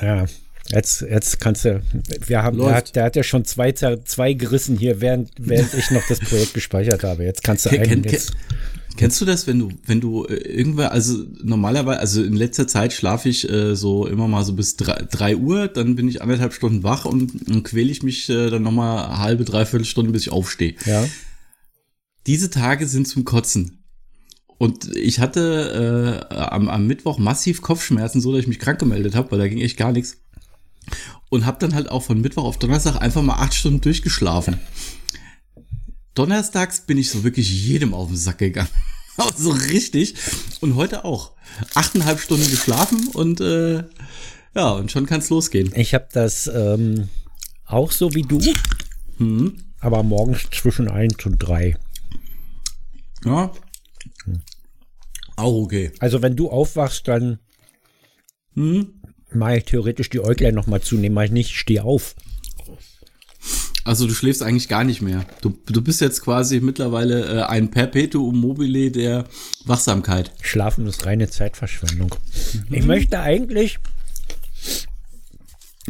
Ja, jetzt, jetzt kannst du, wir haben, der hat, der hat, ja schon zwei, zwei gerissen hier, während, während ich noch das Projekt gespeichert habe. Jetzt kannst du einen Ken, jetzt. Kennst du das, wenn du, wenn du äh, irgendwer, also normalerweise, also in letzter Zeit schlafe ich äh, so immer mal so bis drei, drei Uhr, dann bin ich anderthalb Stunden wach und, und quäle ich mich äh, dann nochmal halbe, dreiviertel Stunden, bis ich aufstehe. Ja. Diese Tage sind zum Kotzen. Und ich hatte äh, am, am Mittwoch massiv Kopfschmerzen, so dass ich mich krank gemeldet habe, weil da ging echt gar nichts. Und habe dann halt auch von Mittwoch auf Donnerstag einfach mal acht Stunden durchgeschlafen. Donnerstags bin ich so wirklich jedem auf den Sack gegangen. so richtig. Und heute auch. Achteinhalb Stunden geschlafen und äh, ja, und schon kann es losgehen. Ich habe das ähm, auch so wie du, mhm. aber morgens zwischen eins und drei. Ja. Auch okay. Also wenn du aufwachst, dann hm, mache ich theoretisch die Äuglein noch mal zunehmen, mache ich nicht, stehe auf. Also du schläfst eigentlich gar nicht mehr. Du, du bist jetzt quasi mittlerweile äh, ein Perpetuum mobile der Wachsamkeit. Schlafen ist reine Zeitverschwendung. Mhm. Ich möchte eigentlich,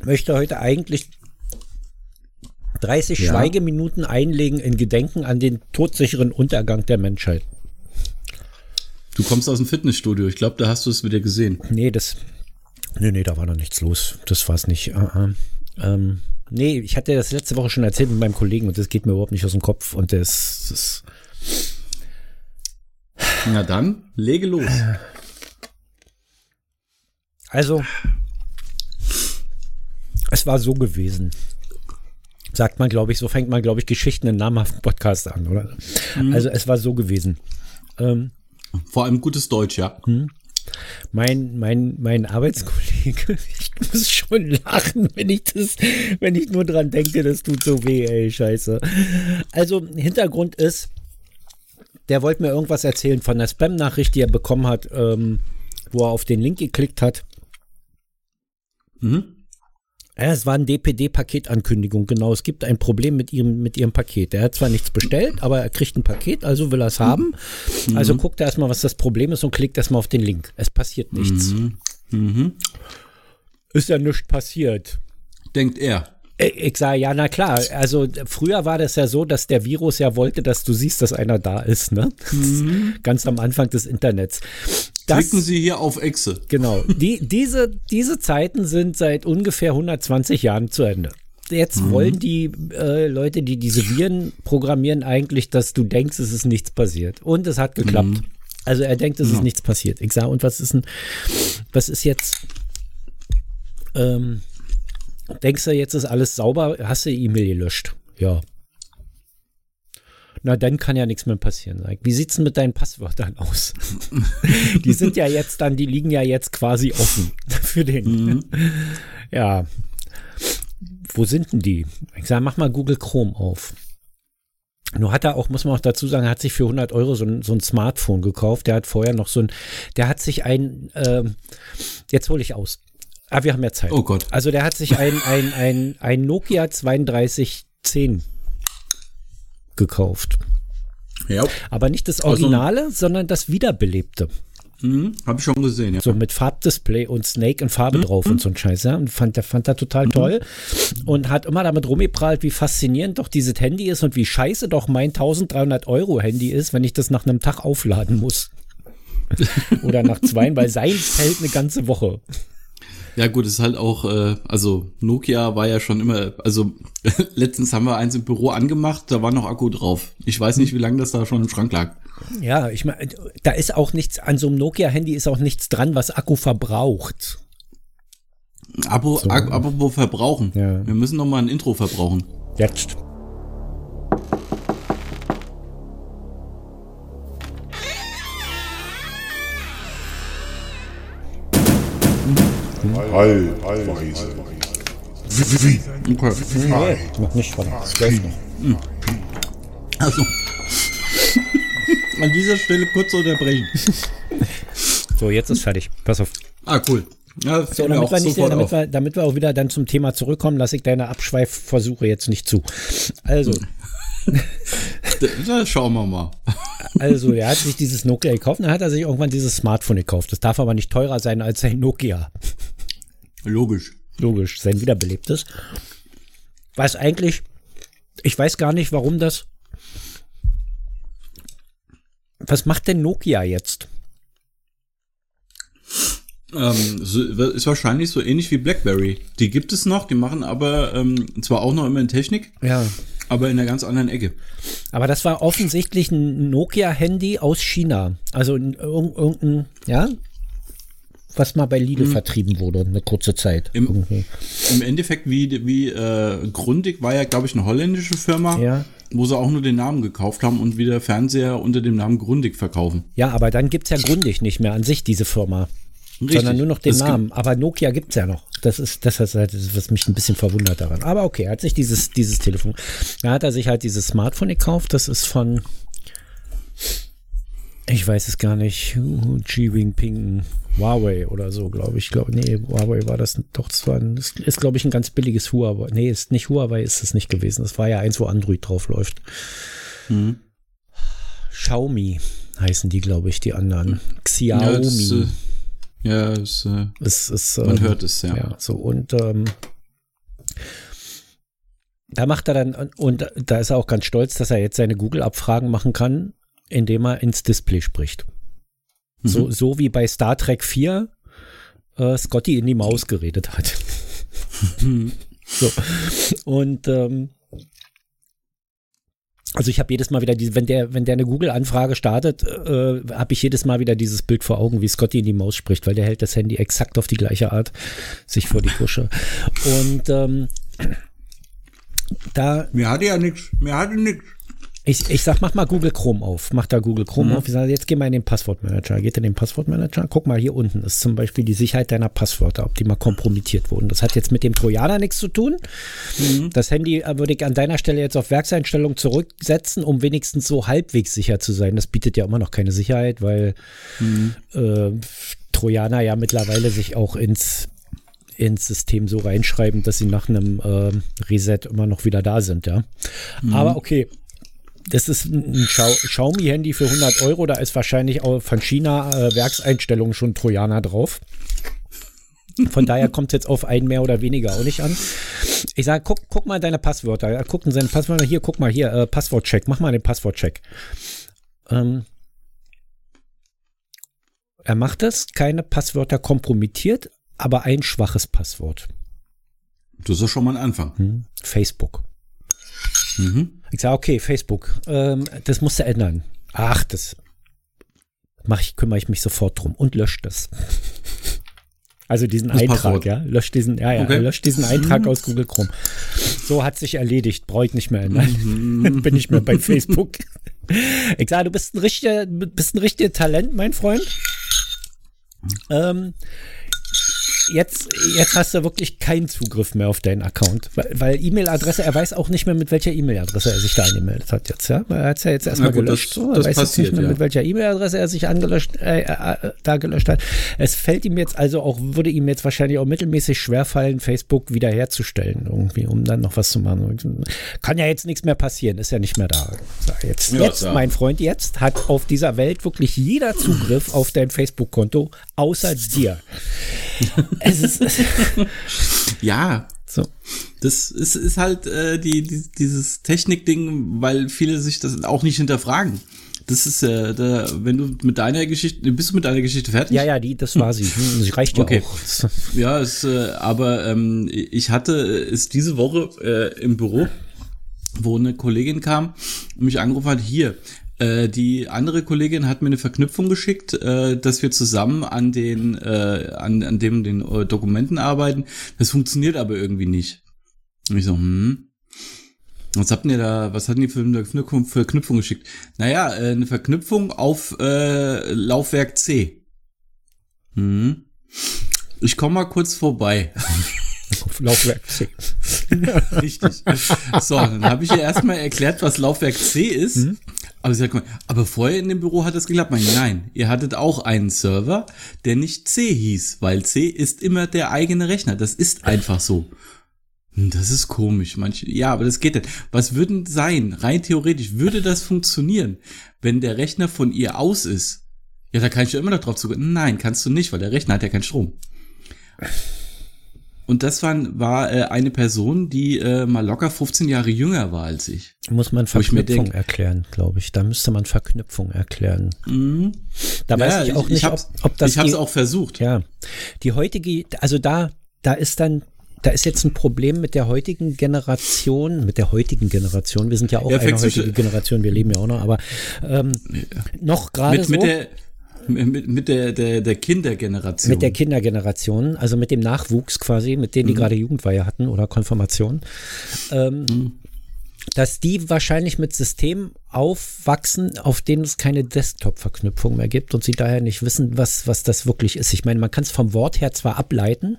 möchte heute eigentlich 30 ja. Schweigeminuten einlegen in Gedenken an den todsicheren Untergang der Menschheit. Du kommst aus dem Fitnessstudio. Ich glaube, da hast du es wieder gesehen. Nee, das. Nee, nee, da war noch nichts los. Das war es nicht. Uh -uh. Ähm, nee, ich hatte das letzte Woche schon erzählt mit meinem Kollegen und das geht mir überhaupt nicht aus dem Kopf. Und das. das Na dann, lege los. Also, es war so gewesen. Sagt man, glaube ich, so fängt man, glaube ich, Geschichten in namhaften Podcast an, oder? Mhm. Also, es war so gewesen. Ähm, vor allem gutes Deutsch, ja. Hm. Mein, mein, mein Arbeitskollege, ich muss schon lachen, wenn ich das, wenn ich nur dran denke, das tut so weh, ey, scheiße. Also, Hintergrund ist, der wollte mir irgendwas erzählen von der Spam-Nachricht, die er bekommen hat, ähm, wo er auf den Link geklickt hat. Mhm. Ja, es war ein DPD-Paketankündigung, genau. Es gibt ein Problem mit ihrem, mit ihrem Paket. Er hat zwar nichts bestellt, aber er kriegt ein Paket, also will er es haben. Mhm. Also guckt er erstmal, was das Problem ist und klickt erstmal auf den Link. Es passiert nichts. Mhm. Mhm. Ist ja nichts passiert. Denkt er. Äh, ich sage, ja, na klar. Also früher war das ja so, dass der Virus ja wollte, dass du siehst, dass einer da ist, ne? Mhm. Ganz am Anfang des Internets. Das, Klicken Sie hier auf Exe. Genau. Die, diese, diese Zeiten sind seit ungefähr 120 Jahren zu Ende. Jetzt mhm. wollen die äh, Leute, die diese Viren programmieren, eigentlich, dass du denkst, es ist nichts passiert. Und es hat geklappt. Mhm. Also er denkt, es ja. ist nichts passiert. Ich sage, und was ist denn, was ist jetzt, ähm, Denkst du, jetzt ist alles sauber? Hast du die E-Mail gelöscht? Ja. Na, dann kann ja nichts mehr passieren. Wie sieht's denn mit deinen Passwörtern aus? die sind ja jetzt dann, die liegen ja jetzt quasi offen für den. Mhm. Ja. Wo sind denn die? Ich sage, mach mal Google Chrome auf. Nur hat er auch, muss man auch dazu sagen, er hat sich für 100 Euro so ein, so ein Smartphone gekauft. Der hat vorher noch so ein, der hat sich ein, äh, jetzt hole ich aus. Ah, wir haben ja Zeit. Oh Gott. Also der hat sich ein, ein, ein, ein Nokia 3210 gekauft. Ja. Aber nicht das also Originale, also, sondern das wiederbelebte. Mhm, Habe ich schon gesehen, ja. So mit Farbdisplay und Snake in Farbe mhm. drauf und so ein Scheiß, ja. Und fand, der fand er total mhm. toll. Und hat immer damit rumgeprallt, wie faszinierend doch dieses Handy ist und wie scheiße doch mein 1300 Euro Handy ist, wenn ich das nach einem Tag aufladen muss. Oder nach zwei, weil sein fällt eine ganze Woche. Ja gut, ist halt auch, äh, also Nokia war ja schon immer, also letztens haben wir eins im Büro angemacht, da war noch Akku drauf. Ich weiß nicht, wie lange das da schon im Schrank lag. Ja, ich meine, da ist auch nichts, an so einem Nokia-Handy ist auch nichts dran, was Akku verbraucht. Abo, so. apropos verbrauchen. Ja. Wir müssen noch mal ein Intro verbrauchen. Jetzt. Halbweise. Wie, wie, wie? Okay. Nee, noch nicht, warte. Hm. Also. An dieser Stelle kurz unterbrechen. so, jetzt ist fertig. Pass auf. Ah, cool. Ja, so, damit, wir nicht, damit, wir, damit wir auch wieder dann zum Thema zurückkommen, lasse ich deine Abschweifversuche jetzt nicht zu. Also. da schauen wir mal. Also, er hat sich dieses Nokia gekauft und dann hat er sich irgendwann dieses Smartphone gekauft. Das darf aber nicht teurer sein als sein Nokia. Logisch. logisch, sein wiederbelebtes. Was eigentlich, ich weiß gar nicht, warum das. Was macht denn Nokia jetzt? Ähm, ist wahrscheinlich so ähnlich wie BlackBerry. Die gibt es noch, die machen aber ähm, zwar auch noch immer in Technik, Ja. aber in einer ganz anderen Ecke. Aber das war offensichtlich ein Nokia-Handy aus China. Also in irg- irgendein, ja, was mal bei Lidl vertrieben wurde, eine kurze Zeit. Im- irgendwie. Im Endeffekt wie, wie äh, Grundig war ja, glaube ich, eine holländische Firma, Ja. wo sie auch nur den Namen gekauft haben und wieder Fernseher unter dem Namen Grundig verkaufen. ja, aber dann gibt's ja Grundig nicht mehr an sich, diese Firma. Sondern nur noch den Es gibt- Namen. Aber Nokia gibt's ja noch. Das ist, das ist halt, das, was mich ein bisschen verwundert daran. Aber okay, er hat sich dieses, dieses Telefon, da hat er sich halt dieses Smartphone gekauft. Das ist von, ich weiß es gar nicht, Xi Jinping, Huawei oder so, glaube ich. Glaub, nee, Huawei war das doch, das war ein, das ist, glaube ich, ein ganz billiges Huawei. Nee, ist nicht Huawei, ist es nicht gewesen. Das war ja eins, wo Android drauf läuft. Mhm. Xiaomi heißen die, glaube ich, die anderen. Ja, Xiaomi. das, äh, ja das, äh, es ist, man ähm, hört es, ja. ja, so und ähm, da macht er dann, und da ist er auch ganz stolz, dass er jetzt seine Google-Abfragen machen kann, indem er ins Display spricht. So, so wie bei Star Trek 4 äh, Scotty in die Maus geredet hat. so. Und ähm, also ich habe jedes Mal wieder, die, wenn der, wenn der eine Google-Anfrage startet, äh, habe ich jedes Mal wieder dieses Bild vor Augen, wie Scotty in die Maus spricht, weil der hält das Handy exakt auf die gleiche Art sich vor die Kusche. Und ähm, da Mir hatte ja nichts, mir hatte nichts. Ich, ich sag, mach mal Google Chrome auf. Mach da Google Chrome Mhm. auf. Ich sage, jetzt geh mal in den Passwortmanager. Geht in den Passwortmanager. Guck mal, hier unten ist zum Beispiel die Sicherheit deiner Passwörter, ob die mal kompromittiert wurden. Das hat jetzt mit dem Trojaner nichts zu tun. Mhm. Das Handy äh, würde ich an deiner Stelle jetzt auf Werkseinstellung zurücksetzen, um wenigstens so halbwegs sicher zu sein. Das bietet ja immer noch keine Sicherheit, weil Mhm. äh, Trojaner ja mittlerweile sich auch ins ins System so reinschreiben, dass sie nach einem äh, Reset immer noch wieder da sind, ja. Aber okay, das ist ein Xiaomi-Handy für 100 Euro, da ist wahrscheinlich auch von China äh, Werkseinstellungen schon Trojaner drauf. Von daher kommt es jetzt auf ein mehr oder weniger auch nicht an. Ich sage, guck, guck mal deine Passwörter. Er guckt in seine Passwörter. Hier, guck mal, hier, äh, Passwortcheck. Mach mal den Passwortcheck. Ähm, er macht das, keine Passwörter kompromittiert, aber ein schwaches Passwort. Das ist schon mal ein Anfang. Hm? Facebook. Mhm. Ich sage, okay, Facebook, ähm, das musst du ändern. Ach, das mach ich, kümmere ich mich sofort drum und löscht das. Also diesen Das Eintrag, Passwort. ja. Löscht diesen, ja, ja, Okay. löscht diesen Eintrag aus Google Chrome. So hat sich erledigt, brauche ich nicht mehr ändern. Bin ich mehr bei Facebook. Ich sage, du bist ein richtiger, bist ein richtiger Talent, mein Freund. Ähm, jetzt, jetzt hast du wirklich keinen Zugriff mehr auf deinen Account, weil, weil E-Mail-Adresse, er weiß auch nicht mehr, mit welcher E-Mail-Adresse er sich da angemeldet hat jetzt, ja. Er hat es ja jetzt erstmal gut, gelöscht. das- so. Er das weiß jetzt passiert, nicht mehr, ja. mit welcher E-Mail-Adresse er sich angelöscht, äh, äh, da gelöscht hat. Es fällt ihm jetzt also auch, würde ihm jetzt wahrscheinlich auch mittelmäßig schwerfallen, Facebook wiederherzustellen, irgendwie, um dann noch was zu machen. Kann ja jetzt nichts mehr passieren, ist ja nicht mehr da. Jetzt, Ja, jetzt mein Freund, jetzt hat auf dieser Welt wirklich jeder Zugriff auf dein Facebook-Konto, außer dir. es ist Ja, so. das ist, ist halt äh, die, die, dieses Technikding, weil viele sich das auch nicht hinterfragen. Das ist äh, da, wenn du mit deiner Geschichte, bist du mit deiner Geschichte fertig? Ja, ja, die, das war sie. Hm, Sie reicht ja Okay. auch. Ja, es, äh, aber ähm, ich hatte es diese Woche äh, im Büro, wo eine Kollegin kam und mich angerufen hat, hier, äh, die andere Kollegin hat mir eine Verknüpfung geschickt, äh, dass wir zusammen an den, äh, an, an dem den äh, Dokumenten arbeiten. Das funktioniert aber irgendwie nicht. Und ich so, hm. Was habt ihr da, was hatten die für eine Verknüpfung, geschickt? Naja, äh, eine Verknüpfung auf Laufwerk C. Hm. Ich komme mal kurz vorbei. Laufwerk C. Richtig. So, dann habe ich ihr erstmal erklärt, was Laufwerk C ist. Mhm. Aber sagt, aber vorher in dem Büro hat es geklappt. Nein, ihr hattet auch einen Server, der nicht C hieß, weil C ist immer der eigene Rechner. Das ist einfach so. Hm, Das ist komisch. Manche, ja, aber das geht nicht. Was würden sein? Rein theoretisch würde das funktionieren, wenn der Rechner von ihr aus ist. Ja, da kann ich ja immer noch drauf zugehen. Nein, kannst du nicht, weil der Rechner hat ja keinen Strom. Und das war, war äh, eine Person, die äh, mal locker 15 Jahre jünger war als ich. Muss man Verknüpfung denk- erklären, glaube ich. Da müsste man Verknüpfung erklären. Mhm. Da Ja, weiß ich auch nicht, ich ob, ob das ich hab's die- auch versucht. Ja, die heutige, also da, da ist dann, da ist jetzt ein Problem mit der heutigen Generation, mit der heutigen Generation. Wir sind ja auch Ja, eine heutige Generation, wir leben ja auch noch, aber ähm, noch gerade Mit, so mit der, mit, mit der, der, der Kindergeneration. mit der Kindergeneration, also mit dem Nachwuchs quasi, mit denen die gerade Jugendweihe hatten oder Konfirmation, ähm, dass die wahrscheinlich mit Systemen aufwachsen, auf denen es keine Desktop-Verknüpfung mehr gibt und sie daher nicht wissen, was, was das wirklich ist. Ich meine, man kann es vom Wort her zwar ableiten,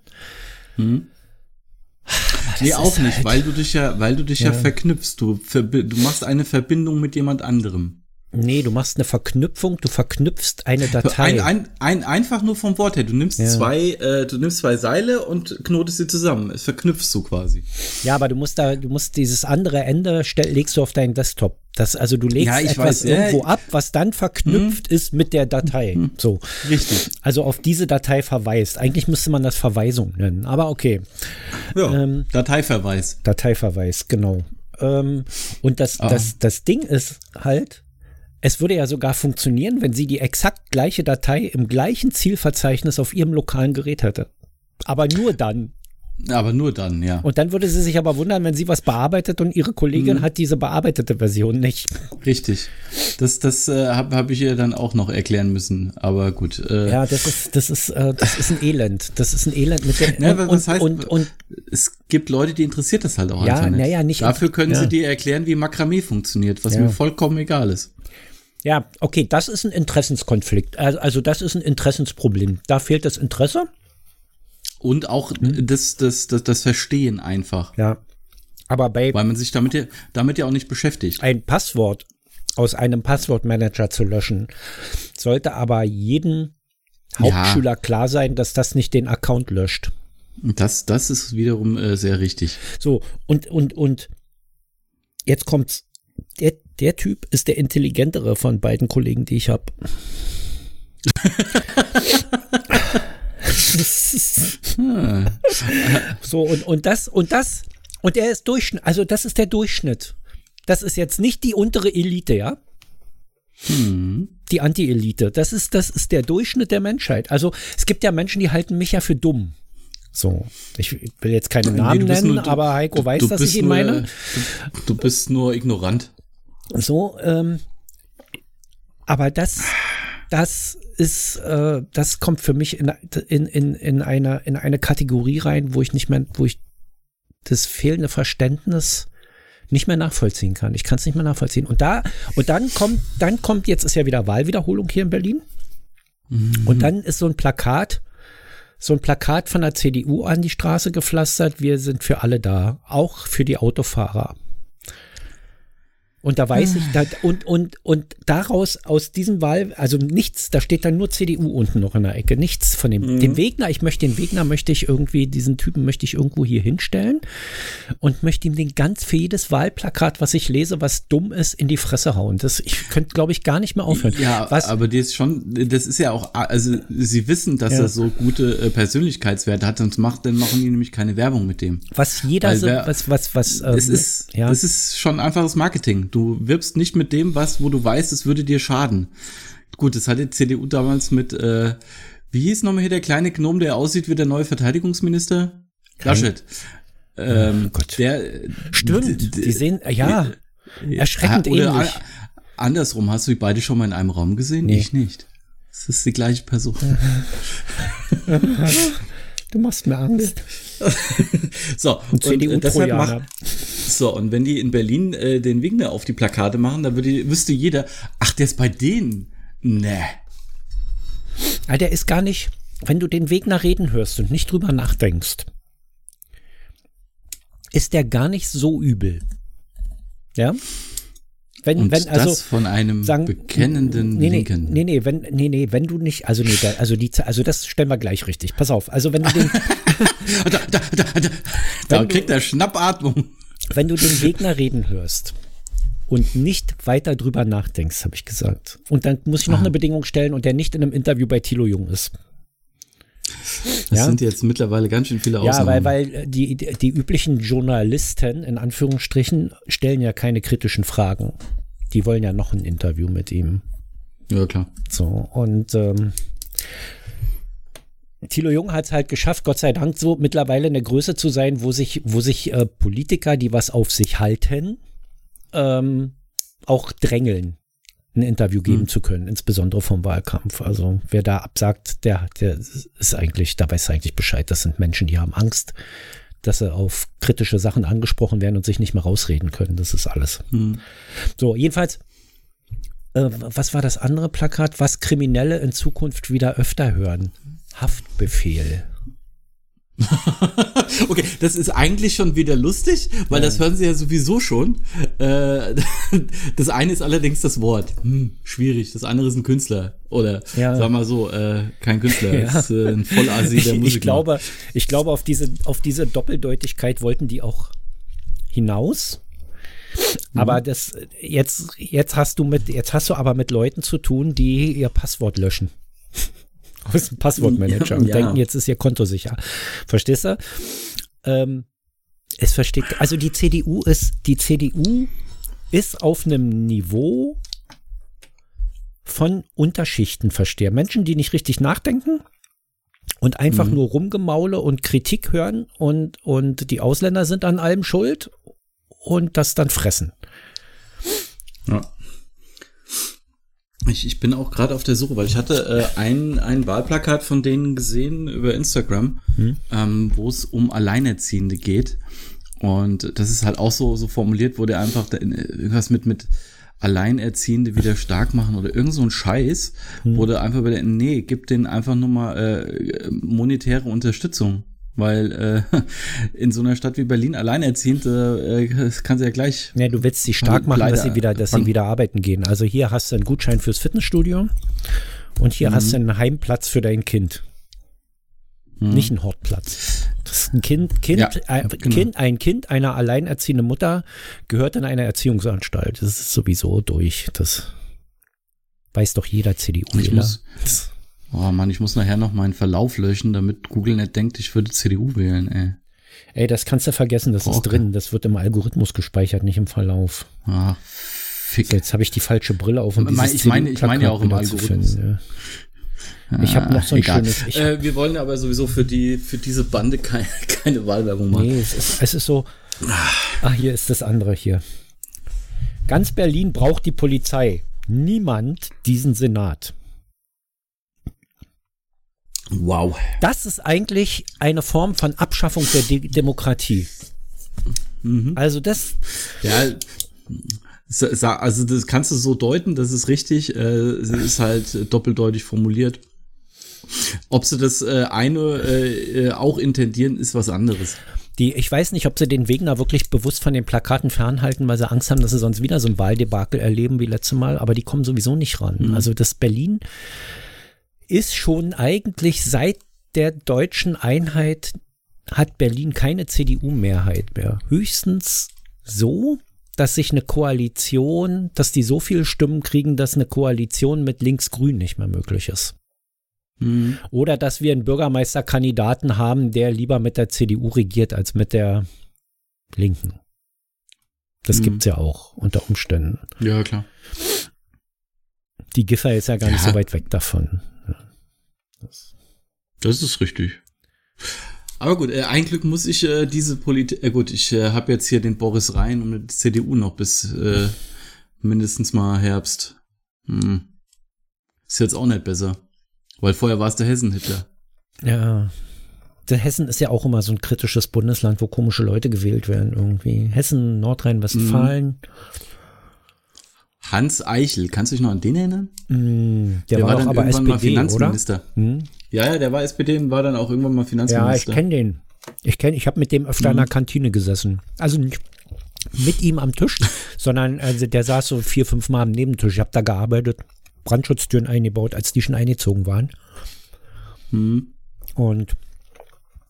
nee, das auch nicht, halt- weil du dich ja, weil du dich ja, Ja. verknüpfst. Du, du machst eine Verbindung mit jemand anderem. Nee, du machst eine Verknüpfung, du verknüpfst eine Datei. Ein, ein, ein, einfach nur vom Wort her. Du nimmst Ja. zwei, äh, du nimmst zwei Seile und knotest sie zusammen. Es verknüpfst du quasi. ja, aber du musst da, du musst dieses andere Ende stell, legst du auf deinen Desktop. Das, also du legst Ja, etwas weiß, ja. irgendwo ab, was dann verknüpft ist mit der Datei. So. Richtig. Also auf diese Datei verweist. Eigentlich müsste man das Verweisung nennen, aber okay. Ja. Ähm, Dateiverweis. Dateiverweis, genau. Ähm, und das, Ah. das, das Ding ist halt, es würde ja sogar funktionieren, wenn sie die exakt gleiche Datei im gleichen Zielverzeichnis auf ihrem lokalen Gerät hätte. Aber nur dann. Aber nur dann, ja. Und dann würde sie sich aber wundern, wenn sie was bearbeitet und ihre Mhm. Kollegin hat diese bearbeitete Version nicht. Richtig. Das, das äh, habe hab ich ihr dann auch noch erklären müssen. Aber gut. Äh, Ja, das ist, das ist, äh, das ist ein Elend. Das ist ein Elend mit der Ja, und, was heißt- und, und Es gibt Leute, die interessiert das halt auch Ja, einfach nicht. naja, nicht- Dafür können ja. sie dir erklären, wie Makramee funktioniert, was Ja. mir vollkommen egal ist. Ja, okay, das ist ein Interessenskonflikt. Also, also das ist ein Interessensproblem. Da fehlt das Interesse. Und auch Hm? das, das, das, das Verstehen einfach. Ja. Aber bei Weil man sich damit ja, damit ja auch nicht beschäftigt. ein Passwort aus einem Passwortmanager zu löschen, sollte aber jedem Ja. Hauptschüler klar sein, dass das nicht den Account löscht. Das, das ist wiederum äh, sehr richtig. So, und, und, und jetzt kommt's. Der, der Typ ist der intelligentere von beiden Kollegen, die ich habe. so, und, und das, und das, und er ist Durchschnitt, also das ist der Durchschnitt. Das ist jetzt nicht die untere Elite, ja? Die Anti-Elite. Das ist, das ist der Durchschnitt der Menschheit. Also es gibt ja Menschen, die halten mich ja für dumm. So, ich will jetzt keine Nee, Namen du bist nennen, nur- du- aber Heiko weiß, du dass ich ihn nur, meine. Du, du bist nur ignorant. So, ähm, aber das, das ist, äh, das kommt für mich in, in, in, in, eine, in eine Kategorie rein, wo ich nicht mehr, wo ich das fehlende Verständnis nicht mehr nachvollziehen kann. Ich kann es nicht mehr nachvollziehen. Und da, und dann kommt, dann kommt, jetzt ist ja wieder Wahlwiederholung hier in Berlin. Und dann ist so ein Plakat, so ein Plakat von der CDU an die Straße gepflastert. Wir sind für alle da, auch für die Autofahrer. Und da weiß ich, da, und, und, und daraus, aus diesem Wahl, also nichts, da steht dann nur CDU unten noch in der Ecke, nichts von dem, dem Wegner, ich möchte den Wegner, möchte ich irgendwie, diesen Typen möchte ich irgendwo hier hinstellen und möchte ihm den ganz für jedes Wahlplakat, was ich lese, was dumm ist, in die Fresse hauen. Das, ich könnte, glaube ich, gar nicht mehr aufhören. Ja, was, aber die ist schon, das ist ja auch, also sie wissen, dass Ja. er so gute äh, Persönlichkeitswerte hat, sonst macht, dann machen die nämlich keine Werbung mit dem. was jeder weil so, was, was, was, ähm, es ist, ja. es ist schon einfaches Marketing. Du wirbst nicht mit dem, was, wo du weißt, es würde dir schaden. Gut, das hat die CDU damals mit, äh, wie hieß nochmal hier der kleine Gnom, der aussieht wie der neue Verteidigungsminister? Laschet. Ähm, Gott. Der, Stimmt, die sehen, ja, erschreckend Ah, oder ähnlich. Andersrum, hast du die beide schon mal in einem Raum gesehen? Nee. Ich nicht. Es ist die gleiche Person. Du machst mir Angst. So, Und CDU deshalb macht, so, und wenn die in Berlin äh, den Wigner auf die Plakate machen, dann würde, wüsste jeder, ach, der ist bei denen. Nee. Ja, der ist gar nicht, wenn du den Weg nach Reden hörst und nicht drüber nachdenkst, ist der gar nicht so übel. Ja? Wenn, Und wenn, also, das von einem sagen- bekennenden nee, nee, Linken. nee, nee, wenn, nee, nee, wenn du nicht, also nee, da, also die, also das stellen wir gleich richtig. Pass auf, also wenn du den, Da, da, da, da, da kriegt er Schnappatmung. wenn du den Gegner reden hörst und nicht weiter drüber nachdenkst, habe ich gesagt. Und dann muss ich noch eine Bedingung stellen und der nicht in einem Interview bei Thilo Jung ist. Das Ja. sind jetzt mittlerweile ganz schön viele Ja, Ausnahmen. weil, weil die, die üblichen Journalisten, in Anführungsstrichen, stellen ja keine kritischen Fragen. Die wollen ja noch ein Interview mit ihm. ja, klar. So, und ähm, Thilo Jung hat es halt geschafft, Gott sei Dank so mittlerweile eine Größe zu sein, wo sich, wo sich äh, Politiker, die was auf sich halten, ähm, auch drängeln, ein Interview geben Hm. zu können, insbesondere vom Wahlkampf. Also wer da absagt, der, der ist eigentlich, da weiß eigentlich Bescheid. Das sind Menschen, die haben Angst, dass sie auf kritische Sachen angesprochen werden und sich nicht mehr rausreden können. Das ist alles. Hm. So, jedenfalls, äh, was war das andere Plakat? Was Kriminelle in Zukunft wieder öfter hören? Haftbefehl. Okay, das ist eigentlich schon wieder lustig, weil das hören sie ja sowieso schon. Äh, Das eine ist allerdings das Wort. Hm, schwierig. Das andere ist ein Künstler. Oder Ja. sag mal so, äh, kein Künstler. Ja. Ist äh, ein Vollasi Ich, der Musik. ich glaube, ich glaube auf, diese, auf diese Doppeldeutigkeit wollten die auch hinaus. Mhm. Aber das jetzt, jetzt hast du mit, jetzt hast du aber mit Leuten zu tun, die ihr Passwort löschen. Aus dem Passwortmanager Ja, und denken, jetzt ist ihr Konto sicher. Verstehst du? Ähm, es versteht, also die CDU ist, die CDU ist auf einem Niveau von Unterschichten verstehe. Menschen, die nicht richtig nachdenken und einfach nur Rumgemaule und Kritik hören und, und die Ausländer sind an allem schuld und das dann fressen. Ja. Ich, ich bin auch gerade auf der Suche, weil ich hatte äh, ein, ein Wahlplakat von denen gesehen über Instagram, ähm, wo es um Alleinerziehende geht. Und das ist halt auch so, so formuliert, wo der einfach da, in- irgendwas mit, mit Alleinerziehende wieder stark machen oder irgend so ein Scheiß, wo der einfach wieder, nee, gib denen einfach nur mal äh, monetäre Unterstützung. Weil äh, in so einer Stadt wie Berlin alleinerziehend, äh, das kann sie ja gleich Ja, du willst sie stark machen, dass sie wieder, dass sie wieder arbeiten gehen. Also hier hast du einen Gutschein fürs Fitnessstudio und hier hast du einen Heimplatz für dein Kind. Nicht einen Hortplatz. Ein Kind, Kind, Ja, ein, genau. kind, ein Kind einer alleinerziehenden Mutter gehört in eine Erziehungsanstalt. Das ist sowieso durch. Das weiß doch jeder CDU. Ich muss, oh Mann, ich muss nachher noch meinen Verlauf löschen, damit Google nicht denkt, ich würde CDU wählen, ey. Ey, das kannst du vergessen, das ist Okay. drin. Das wird im Algorithmus gespeichert, nicht im Verlauf. Ah, fick. So, jetzt habe ich die falsche Brille auf, um Ich meine- dieses ich meine- ich meine ja auch im Algorithmus. finden, ja. Ich habe noch so ein Egal. schönes. Ich, äh, wir wollen aber sowieso für die für diese Bande keine, keine Wahlwerbung machen. nee, es ist, es ist so. Ah, hier ist das andere hier. Ganz Berlin braucht die Polizei. Niemand diesen Senat. Wow. Das ist eigentlich eine Form von Abschaffung der De Demokratie. Mhm. Also das, Ja, also das kannst du so deuten, das ist richtig. Äh, es ist halt doppeldeutig formuliert. Ob sie das äh, eine äh, auch intendieren, ist was anderes. die, ich weiß nicht, ob sie den Wegner wirklich bewusst von den Plakaten fernhalten, weil sie Angst haben, dass sie sonst wieder so ein Wahldebakel erleben wie letztes Mal, aber die kommen sowieso nicht ran. Also das Berlin ist schon eigentlich seit der deutschen Einheit hat Berlin keine CDU-Mehrheit mehr. Höchstens so, dass sich eine Koalition, dass die so viele Stimmen kriegen, dass eine Koalition mit Links-Grün nicht mehr möglich ist. Mhm. Oder dass wir einen Bürgermeisterkandidaten haben, der lieber mit der CDU regiert als mit der Linken. Das Mhm. gibt's ja auch unter Umständen. Ja, klar. Die Giffer ist ja gar nicht Ja. so weit weg davon. Das ist richtig. Aber gut, äh, ein Glück muss ich äh, diese Politik, äh, gut, ich äh, habe jetzt hier den Boris Rhein und die CDU noch bis äh, mindestens mal Herbst. Hm. Ist jetzt auch nicht besser. Weil vorher war es der Hessen-Hitler. Ja. Der Hessen ist ja auch immer so ein kritisches Bundesland, wo komische Leute gewählt werden irgendwie. Hessen, Nordrhein-Westfalen. Hans Eichel, kannst du dich noch an den erinnern? Mm, der, war, doch dann aber irgendwann mal SPD, oder? Finanzminister. Hm? Ja, ja, der war SPD und war dann auch irgendwann mal Ja, ich Finanzminister. kenne den. Ich kenne, ich habe mit dem öfter in der Kantine gesessen. Also nicht mit ihm am Tisch, sondern also der saß so vier, fünf Mal am Nebentisch. Ich habe da gearbeitet, Brandschutztüren eingebaut, als die schon eingezogen waren. Hm. Und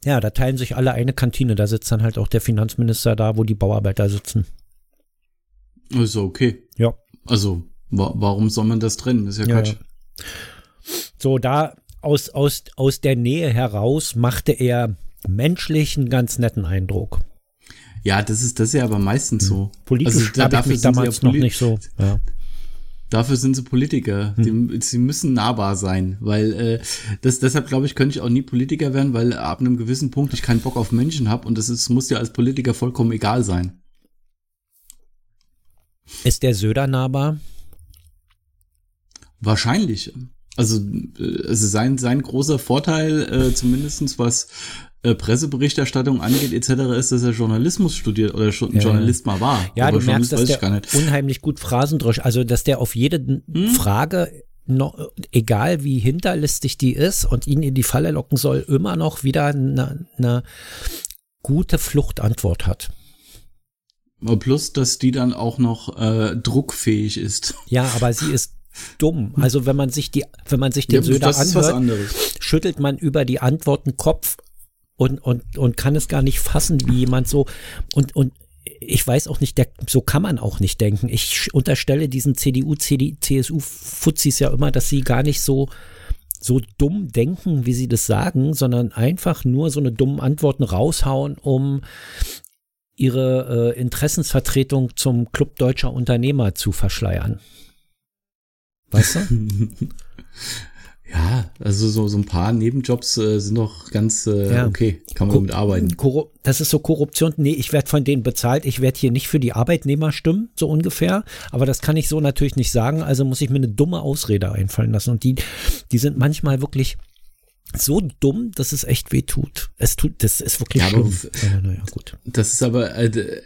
ja, da teilen sich alle eine Kantine. Da sitzt dann halt auch der Finanzminister da, wo die Bauarbeiter sitzen. Ist ja okay. Ja. Also, wa warum soll man das trennen? Ist ja Ja, Quatsch. ja. So, da aus, aus, aus der Nähe heraus machte er menschlich einen ganz netten Eindruck. Ja, das ist, das ist ja aber meistens so. Politisch Also, da- habe ich dafür mich damals ja noch nicht so. Ja. Dafür sind sie Politiker. Die, sie müssen nahbar sein, weil äh, das, deshalb glaube ich, könnte ich auch nie Politiker werden, weil ab einem gewissen Punkt ich keinen Bock auf Menschen habe und das ist, muss ja als Politiker vollkommen egal sein. Ist der Söder nahbar? Wahrscheinlich. Also, äh, also sein, sein großer Vorteil, äh, zumindestens was äh, Presseberichterstattung angeht, etc., ist, dass er Journalismus studiert oder schon Ja. Journalist mal war. Ja, Aber du merkst, dass weiß der ich gar nicht. unheimlich gut Phrasendrosch, also dass der auf jede Hm? Frage, noch, egal wie hinterlistig die ist und ihn in die Falle locken soll, immer noch wieder eine, eine gute Fluchtantwort hat. Plus, dass die dann auch noch äh, druckfähig ist. Ja, aber sie ist dumm. Also wenn man sich die, wenn man sich den Söder ist was anhört, schüttelt man über die Antworten Kopf und, und, und kann es gar nicht fassen, wie jemand so und, und ich weiß auch nicht, der, so kann man auch nicht denken. Ich unterstelle diesen CDU, CD, CSU-Fuzis ja immer, dass sie gar nicht so, so dumm denken, wie sie das sagen, sondern einfach nur so eine dummen Antworten raushauen, um ihre äh, Interessensvertretung zum Club deutscher Unternehmer zu verschleiern. Weißt du? Ja, also so, so ein paar Nebenjobs äh, sind doch ganz äh, Ja. okay. Kann man damit arbeiten. Korru- Das ist so Korruption. Nee, ich werde von denen bezahlt. Ich werde hier nicht für die Arbeitnehmer stimmen, so ungefähr. Aber das kann ich so natürlich nicht sagen. Also muss ich mir eine dumme Ausrede einfallen lassen. Und die, die sind manchmal wirklich so dumm, dass es echt weh tut. Es tut, das ist wirklich Ja, aber schlimm. Aber naja, gut. Das ist aber, äh,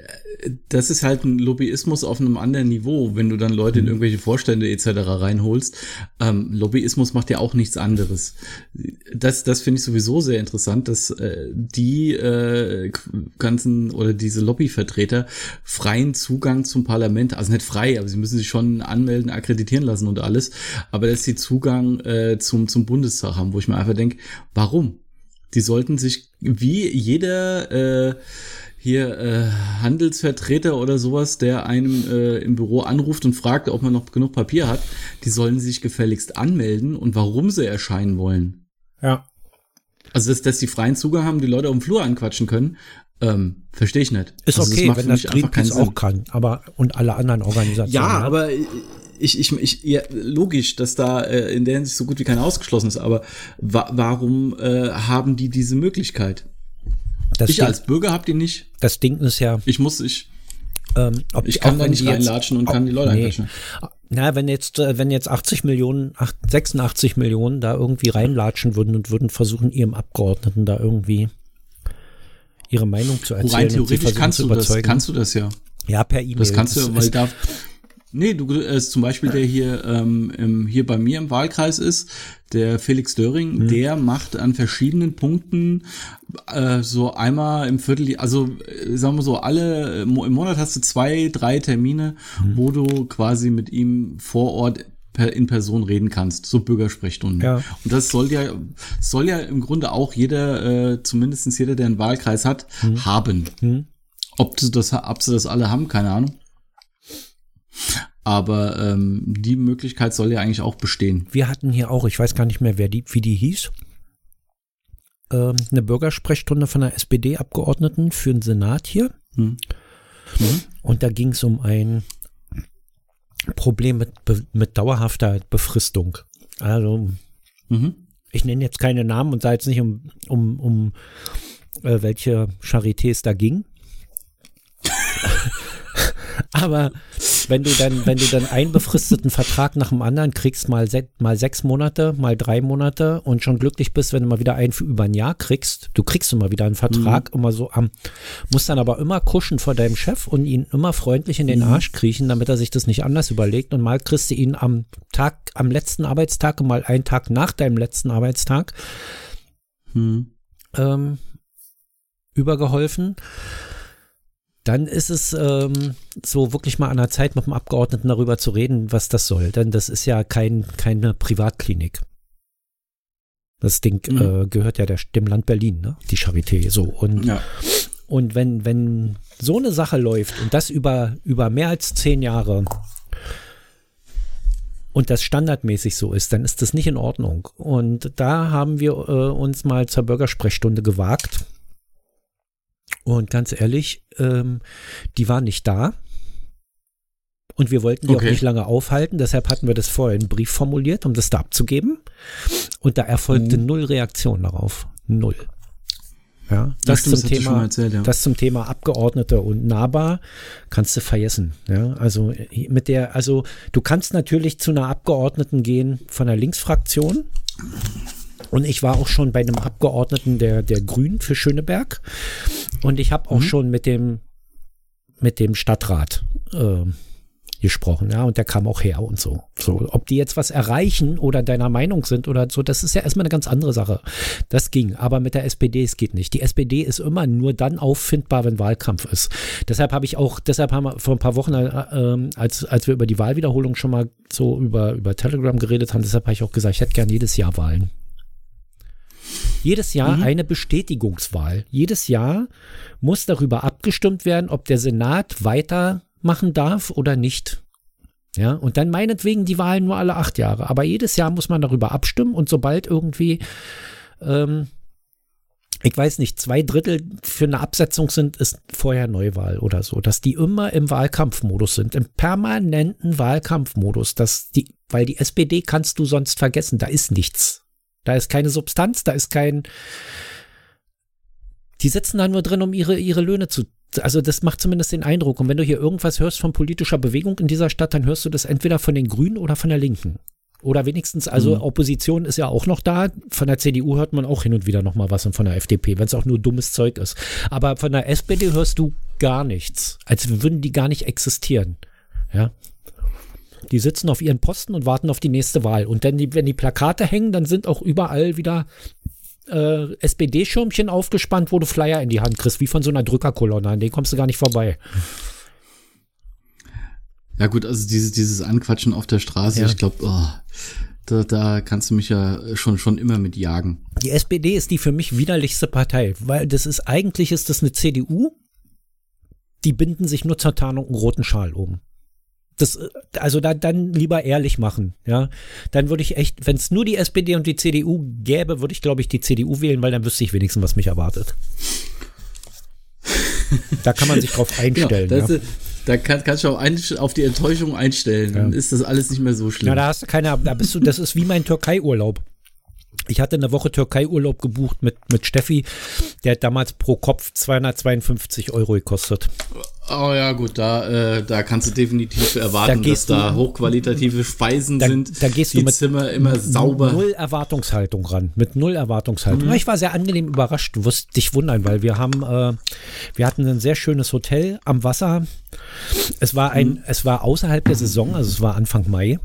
das ist halt ein Lobbyismus auf einem anderen Niveau, wenn du dann Leute in Mhm. irgendwelche Vorstände etc. reinholst. Ähm, Lobbyismus macht ja auch nichts anderes. Das, das finde ich sowieso sehr interessant, dass äh, die äh, ganzen oder diese Lobbyvertreter freien Zugang zum Parlament, also nicht frei, aber sie müssen sich schon anmelden, akkreditieren lassen und alles, aber dass sie Zugang äh, zum, zum Bundestag haben, wo ich mir einfach denke, warum? Die sollten sich wie jeder äh, hier äh, Handelsvertreter oder sowas, der einem äh, im Büro anruft und fragt, ob man noch genug Papier hat, die sollen sich gefälligst anmelden und warum sie erscheinen wollen. Ja. Also, dass, dass die freien Zugang haben, die Leute auf dem Flur anquatschen können, ähm, verstehe ich nicht. Ist also, okay, macht wenn das mich einfach keinen Greenpeace Sinn. auch kann. Aber, und alle anderen Organisationen. Ja, ne? aber ich, ich, ich, ja, logisch, dass da äh, in der Hinsicht so gut wie keiner ausgeschlossen ist, aber wa warum äh, haben die diese Möglichkeit? das, Ich Ding, als Bürger hab die nicht. das Ding ist ja, Ich muss, ich, ähm, ob ich kann da nicht reinlatschen und kann die Leute nee. einquatschen. Na, wenn jetzt, äh, wenn jetzt 80 Millionen, ach, 86 Millionen da irgendwie reinlatschen würden und würden versuchen, ihrem Abgeordneten da irgendwie ihre Meinung zu erzählen. Rein theoretisch kannst du das, kannst du das ja. ja, per E-Mail. Das kannst du, weil da, nee, du, äh, zum Beispiel der hier, ähm, im, hier bei mir im Wahlkreis ist, der Felix Döring, der macht an verschiedenen Punkten äh, so einmal im Viertel, also äh, sagen wir so, alle, im Monat hast du zwei, drei Termine, wo du quasi mit ihm vor Ort per, in Person reden kannst, so Bürgersprechstunden. Ja. Und das soll ja, soll ja im Grunde auch jeder, äh, zumindestens jeder, der einen Wahlkreis hat, haben. Hm. Ob sie das, ob sie das alle haben, keine Ahnung. Aber ähm, die Möglichkeit soll ja eigentlich auch bestehen. Wir hatten hier auch, ich weiß gar nicht mehr, wer die, wie die hieß, ähm, eine Bürgersprechstunde von der SPD-Abgeordneten für den Senat hier. Hm. Und da ging es um ein Problem mit, mit dauerhafter Befristung. Also Mhm. ich nenne jetzt keine Namen und sage jetzt nicht, um, um, um äh, welche Charité es da ging. Aber wenn du dann, wenn du dann einen befristeten Vertrag nach dem anderen kriegst, mal, se mal sechs Monate, mal drei Monate und schon glücklich bist, wenn du mal wieder einen für über ein Jahr kriegst, du kriegst immer wieder einen Vertrag, immer so am, musst dann aber immer kuschen vor deinem Chef und ihn immer freundlich in den Arsch kriechen, damit er sich das nicht anders überlegt und mal kriegst du ihn am Tag, am letzten Arbeitstag und mal einen Tag nach deinem letzten Arbeitstag Hm. ähm, übergeholfen. Dann ist es ähm, so wirklich mal an der Zeit, mit dem Abgeordneten darüber zu reden, was das soll. Denn das ist ja kein, keine Privatklinik. Das Ding Mhm. äh, gehört ja der, dem Land Berlin, ne? die Charité. So. Und, Ja. und wenn, wenn so eine Sache läuft und das über, über mehr als zehn Jahre und das standardmäßig so ist, dann ist das nicht in Ordnung. Und da haben wir äh, uns mal zur Bürgersprechstunde gewagt. Und ganz ehrlich, ähm, die war nicht da. Und wir wollten die Okay. auch nicht lange aufhalten, deshalb hatten wir das vorher in einen Brief formuliert, um das da abzugeben. Und da erfolgte Mhm. null Reaktion darauf. Null. Ja, das, zum das schon Thema, erzählt, ja. das zum Thema Abgeordnete und nahbar kannst du vergessen. Ja, also mit der, also du kannst natürlich zu einer Abgeordneten gehen von der Linksfraktion. Und ich war auch schon bei einem Abgeordneten der, der Grünen für Schöneberg. Und ich habe auch schon mit dem, mit dem Stadtrat äh, gesprochen, ja, und der kam auch her und so. So, ob die jetzt was erreichen oder deiner Meinung sind oder so, das ist ja erstmal eine ganz andere Sache. Das ging, aber mit der SPD, es geht nicht. Die SPD ist immer nur dann auffindbar, wenn Wahlkampf ist. Deshalb habe ich auch, deshalb haben wir vor ein paar Wochen, äh, ähm, als, als wir über die Wahlwiederholung schon mal so über, über Telegram geredet haben, deshalb habe ich auch gesagt, ich hätte gern jedes Jahr Wahlen. Jedes Jahr eine Bestätigungswahl. Jedes Jahr muss darüber abgestimmt werden, ob der Senat weitermachen darf oder nicht. Ja, und dann meinetwegen die Wahlen nur alle acht Jahre. Aber jedes Jahr muss man darüber abstimmen und sobald irgendwie, ähm, ich weiß nicht, zwei Drittel für eine Absetzung sind, ist vorher Neuwahl oder so, dass die immer im Wahlkampfmodus sind, im permanenten Wahlkampfmodus, dass die, weil die SPD kannst du sonst vergessen, da ist nichts. Da ist keine Substanz, da ist kein. Die sitzen da nur drin, um ihre, ihre Löhne zu. Also, das macht zumindest den Eindruck. Und wenn du hier irgendwas hörst von politischer Bewegung in dieser Stadt, dann hörst du das entweder von den Grünen oder von der Linken. Oder wenigstens, also Mhm. Opposition ist ja auch noch da. Von der CDU hört man auch hin und wieder noch mal was und von der FDP, wenn es auch nur dummes Zeug ist. Aber von der SPD hörst du gar nichts. Als würden die gar nicht existieren. Ja. Die sitzen auf ihren Posten und warten auf die nächste Wahl. Und dann, die, wenn die Plakate hängen, dann sind auch überall wieder äh, SPD-Schirmchen aufgespannt, wo du Flyer in die Hand kriegst, wie von so einer Drückerkolonne. An den kommst du gar nicht vorbei. Ja gut, also dieses, dieses Anquatschen auf der Straße, Ja. ich glaube, oh, da, da kannst du mich ja schon, schon immer mit jagen. Die SPD ist die für mich widerlichste Partei, weil das ist eigentlich ist das eine CDU. Die binden sich nur zur Tarnung einen roten Schal um. Das, also da, dann lieber ehrlich machen, ja. Dann würde ich echt, wenn es nur die SPD und die CDU gäbe, würde ich, glaube ich, die CDU wählen, weil dann wüsste ich wenigstens, was mich erwartet. Da kann man sich drauf einstellen. Genau, das ja. da kann, kannst du auch ein, auf die Enttäuschung einstellen. Dann ist das alles nicht mehr so schlimm. Ja, da hast du keine, da bist du, das ist wie mein Türkei-Urlaub. Ich hatte eine Woche Türkei-Urlaub gebucht mit, mit Steffi. Der hat damals pro Kopf 252 Euro gekostet. Oh ja, gut, da, äh, da kannst du definitiv erwarten, Da dass gehst da du- hochqualitative Speisen Da- sind. da gehst die du mit Zimmer immer sauber. Null Erwartungshaltung ran. Mit null Erwartungshaltung. Mhm. Ich war sehr angenehm überrascht. Du wirst dich wundern, weil wir haben, äh, wir hatten ein sehr schönes Hotel am Wasser. Es war ein, Mhm. es war außerhalb der Saison, also es war Anfang Mai.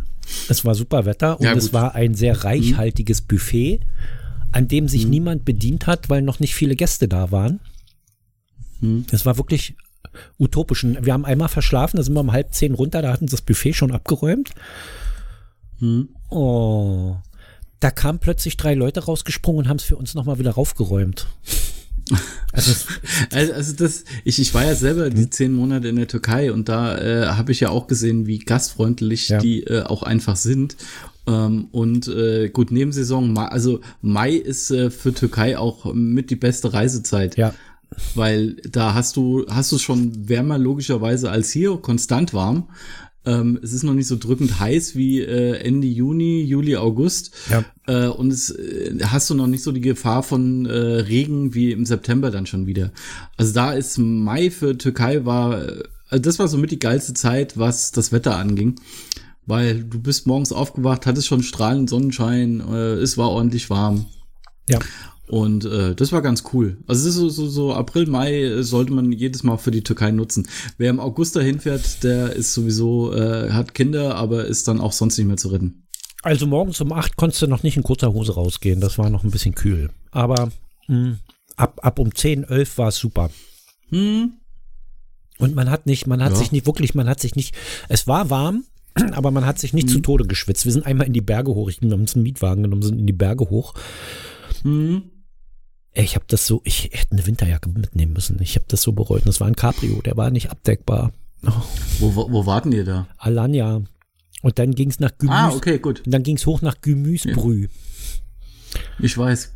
Es war super Wetter und Ja, es. Mhm. war ein sehr reichhaltiges Buffet, an dem sich niemand bedient hat, weil noch nicht viele Gäste da waren. Mhm. Es war wirklich utopisch. Wir haben einmal verschlafen, da sind wir um halb zehn runter, da hatten sie das Buffet schon abgeräumt. Hm. Oh, da kamen plötzlich drei Leute rausgesprungen und haben es für uns nochmal wieder raufgeräumt. Also, Also, also das, ich, ich war ja selber die zehn Monate in der Türkei und da äh, habe ich ja auch gesehen, wie gastfreundlich Ja. die äh, auch einfach sind. Ähm, und äh, gut, Nebensaison, also Mai ist äh, für Türkei auch mit die beste Reisezeit. ja, Weil da hast du, hast du schon wärmer logischerweise als hier, konstant warm. Ähm, es ist noch nicht so drückend heiß wie äh, Ende Juni, Juli, August. Ja. Äh, und es äh, hast du noch nicht so die Gefahr von äh, Regen wie im September dann schon wieder. Also da ist Mai für Türkei war, also das war somit die geilste Zeit, was das Wetter anging. Weil du bist morgens aufgewacht, hattest schon strahlend Sonnenschein, äh, es war ordentlich warm. ja. Und äh, das war ganz cool. Also es ist so, so, so April, Mai äh, sollte man jedes Mal für die Türkei nutzen. Wer im August dahin fährt, der ist sowieso, äh, hat Kinder, aber ist dann auch sonst nicht mehr zu retten. Also morgens um acht konntest du noch nicht in kurzer Hose rausgehen. Das war noch ein bisschen kühl. Aber mh, ab, ab um 10, 11 war es super. Hm. Und man hat nicht, man hat Ja. sich nicht wirklich, man hat sich nicht, es war warm, aber man hat sich nicht zu Tode geschwitzt. Wir sind einmal in die Berge hoch. Ich wir haben uns einen Mietwagen genommen, sind in die Berge hoch. Hm. Ich habe das so, ich hätte eine Winterjacke mitnehmen müssen. Ich habe das so bereut. Und Das war ein Cabrio, der war nicht abdeckbar. Oh, Wo, wo, wo warten ihr da? Alanya. Und dann ging es nach Gemüse. Ah, okay, gut. Und dann ging es hoch nach Gemüsebrüh. Ich weiß.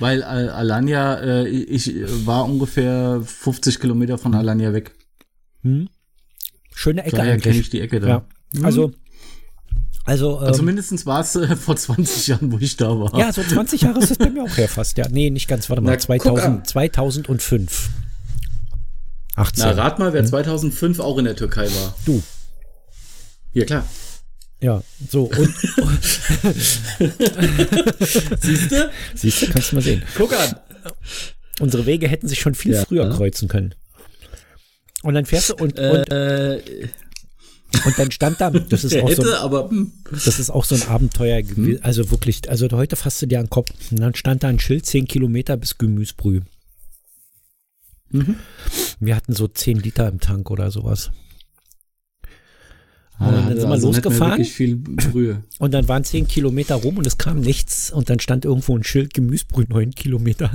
Weil äh, Alanya, äh, ich war ungefähr 50 Kilometer von Alanya weg. Hm? Schöne Ecke Daher kenne eigentlich. ich die Ecke da. Ja. Also, also, ähm, Also mindestens war es äh, vor 20 Jahren, wo ich da war. ja, so 20 Jahre ist das bei mir auch her fast. Ja, nee, nicht ganz. Warte mal, Na, guck an. 2000, 2005. 18. Na, rat mal, wer 2005 auch in der Türkei war. du. Ja, klar. Ja, so. Und, Siehst du? siehst du, kannst du mal sehen. Guck an. Unsere Wege hätten sich schon viel Ja. früher kreuzen können. Und dann fährst du und, und, Äh, und dann stand da, das ist auch so, hätte, aber hm. das ist auch so ein Abenteuer gewesen. Also wirklich, also heute fasst du dir an den Kopf. Und dann stand da ein Schild, 10 Kilometer bis Gemüsebrüh. Mhm. Wir hatten so 10 Liter im Tank oder sowas. Ah, Und da dann hat sind wir also losgefahren. Und dann waren 10 Kilometer rum und es kam nichts. Und dann stand irgendwo ein Schild, Gemüsebrüh 9 Kilometer.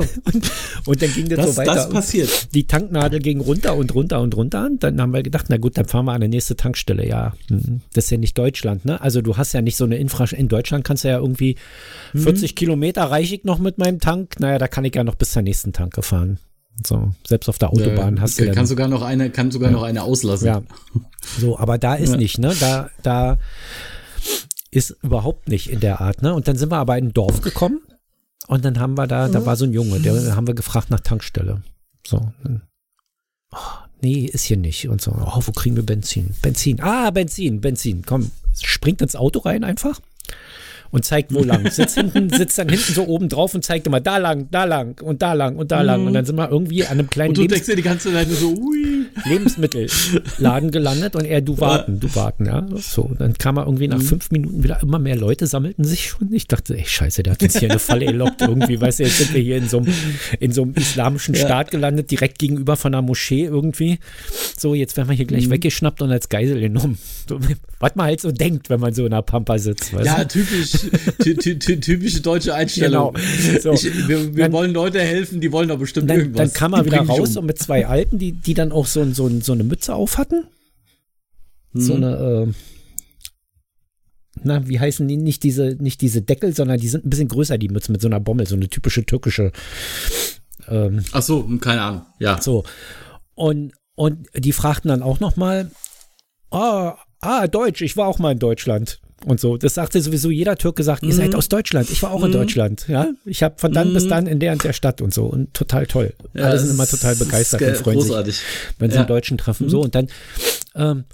und, und dann ging das, Das, so weiter. das passiert. die Tanknadel ging runter und runter und runter. Und dann haben wir gedacht, na gut, dann fahren wir an die nächste Tankstelle. Ja, hm, das ist ja nicht Deutschland, ne? Also du hast ja nicht so eine Infrastruktur. In Deutschland kannst du ja irgendwie Mhm. 40 Kilometer reiche ich noch mit meinem Tank. Naja, da kann ich ja noch bis zur nächsten Tanke fahren. So, selbst auf der Autobahn Äh, hast du kann dann, sogar noch eine, kann sogar noch eine auslassen. ja. So, aber da ist Ja. nicht, ne? Da, da ist überhaupt nicht in der Art, ne? Und dann sind wir aber in ein Dorf gekommen und dann haben wir da, da war so ein Junge, der haben wir gefragt nach Tankstelle. So. Oh, nee, ist hier nicht. Und so, oh, wo kriegen wir Benzin? Benzin. Ah, Benzin, Benzin. Komm, springt ins Auto rein einfach und zeigt wo lang. Sitzt hinten, sitzt dann hinten so oben drauf und zeigt immer da lang, da lang und da lang und da lang. Und dann sind wir irgendwie an einem kleinen Und du Lebens denkst dir die ganze Zeit so, ui. Lebensmittelladen gelandet und er, du warten, du warten, ja. So, dann kam er irgendwie nach fünf Minuten wieder, immer mehr Leute sammelten sich schon. Ich dachte, ey, scheiße, der hat uns hier eine Falle gelockt irgendwie, weißt du, jetzt sind wir hier in so einem, in so einem islamischen Staat gelandet, direkt gegenüber von einer Moschee irgendwie. So, jetzt werden wir hier gleich weggeschnappt und als Geisel genommen. So, was man halt so denkt, wenn man so in einer Pampa sitzt, weißt Ja, du? typisch, ty, ty, ty, typische deutsche Einstellung. Genau. So. Ich, wir wir Dann- wollen Leute helfen, die wollen doch bestimmt dann, irgendwas. dann kam er wieder raus um. und mit zwei Alten, die, die dann auch so, so, so eine Mütze auf hatten. So Mhm. eine, äh, na, wie heißen die? Nicht diese, nicht diese Deckel, sondern die sind ein bisschen größer, die Mütze mit so einer Bommel, so eine typische türkische. Ähm, Ach so, hm, keine Ahnung. Ja. so. Und, und die fragten dann auch nochmal, ah, ah, Deutsch, ich war auch mal in Deutschland. Und so, das sagte sowieso jeder Türke sagt, ihr Mhm. seid aus Deutschland. Ich war auch in Deutschland, ja. Ich habe von dann bis dann in der und der Stadt und so und total toll. Ja, Alle sind immer total ist begeistert ge- und freuen sich Großartig. wenn sie Ja. einen Deutschen treffen. So, und dann ähm,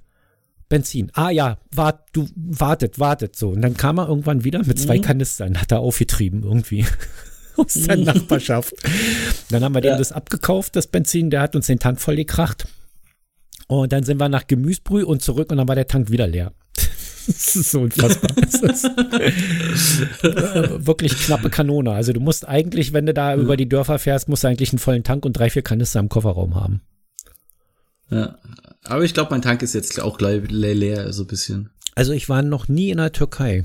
Benzin. Ah ja, wart, du wartet, wartet so. Und dann kam er irgendwann wieder mit zwei Kanistern, hat er aufgetrieben irgendwie. Aus der Nachbarschaft. Dann haben wir dem Ja. das abgekauft, das Benzin, der hat uns den Tank voll gekracht. Und dann sind wir nach Gemüsebrüh und zurück und dann war der Tank wieder leer. Das ist so unfassbar. Das ist äh, wirklich knappe Kanone. Also du musst eigentlich, wenn du da über die Dörfer fährst, musst du eigentlich einen vollen Tank und drei, vier Kanister im Kofferraum haben. Ja. Aber ich glaube, mein Tank ist jetzt auch gleich le- leer, so ein bisschen. Also ich war noch nie in der Türkei.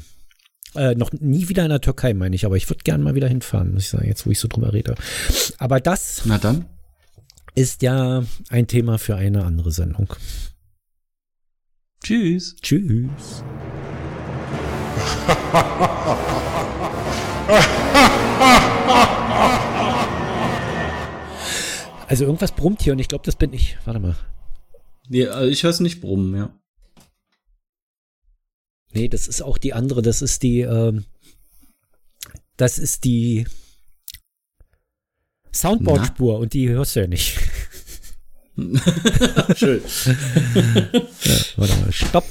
Äh, noch nie wieder in der Türkei, meine ich, aber ich würde gerne mal wieder hinfahren, muss ich sagen, jetzt wo ich so drüber rede. Aber das Na dann. ist ja ein Thema für eine andere Sendung. Tschüss. Tschüss. Also irgendwas brummt hier und ich glaube, das bin ich. Warte mal. Nee, also ich höre es nicht brummen, ja. Nee, das ist auch die andere. Das ist die, ähm, das ist die Soundboard-Spur und die hörst du ja nicht. Schön. Warte mal, stopp.